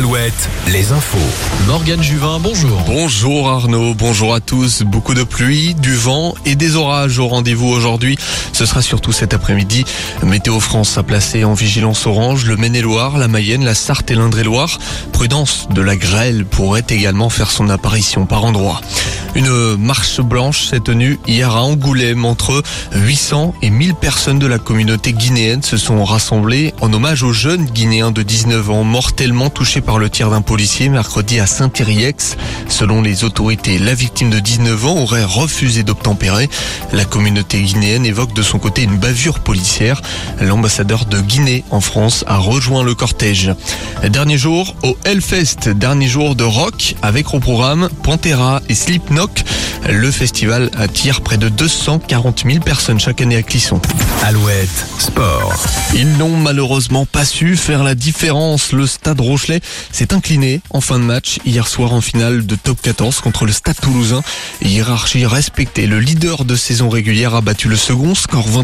Alouette, les infos. Morgane Juvin, bonjour. Bonjour Arnaud, bonjour à tous. Beaucoup de pluie, du vent et des orages au rendez-vous aujourd'hui. Ce sera surtout cet après-midi. Météo France a placé en vigilance orange le Maine-et-Loire, la Mayenne, la Sarthe et l'Indre-et-Loire. Prudence, de la grêle pourrait également faire son apparition par endroits. Une marche blanche s'est tenue hier à Angoulême. Entre 800 et 1000 personnes de la communauté guinéenne se sont rassemblées en hommage aux jeunes Guinéens de 19 ans mortellement touchés par le tir d'un policier mercredi à Saint-Iriex. Selon les autorités, la victime de 19 ans aurait refusé d'obtempérer. La communauté guinéenne évoque de son côté une bavure policière. L'ambassadeur de Guinée en France a rejoint le cortège. Dernier jour au Hellfest, dernier jour de rock avec au programme Pantera et Slipknot. Le festival attire près de 240 000 personnes chaque année à Clisson. Alouette, sport. Ils n'ont malheureusement pas su faire la différence. Le Stade Rochelet s'est incliné en fin de match hier soir en finale de top 14 contre le Stade Toulousain. Hiérarchie respectée. Le leader de saison régulière a battu le second score 20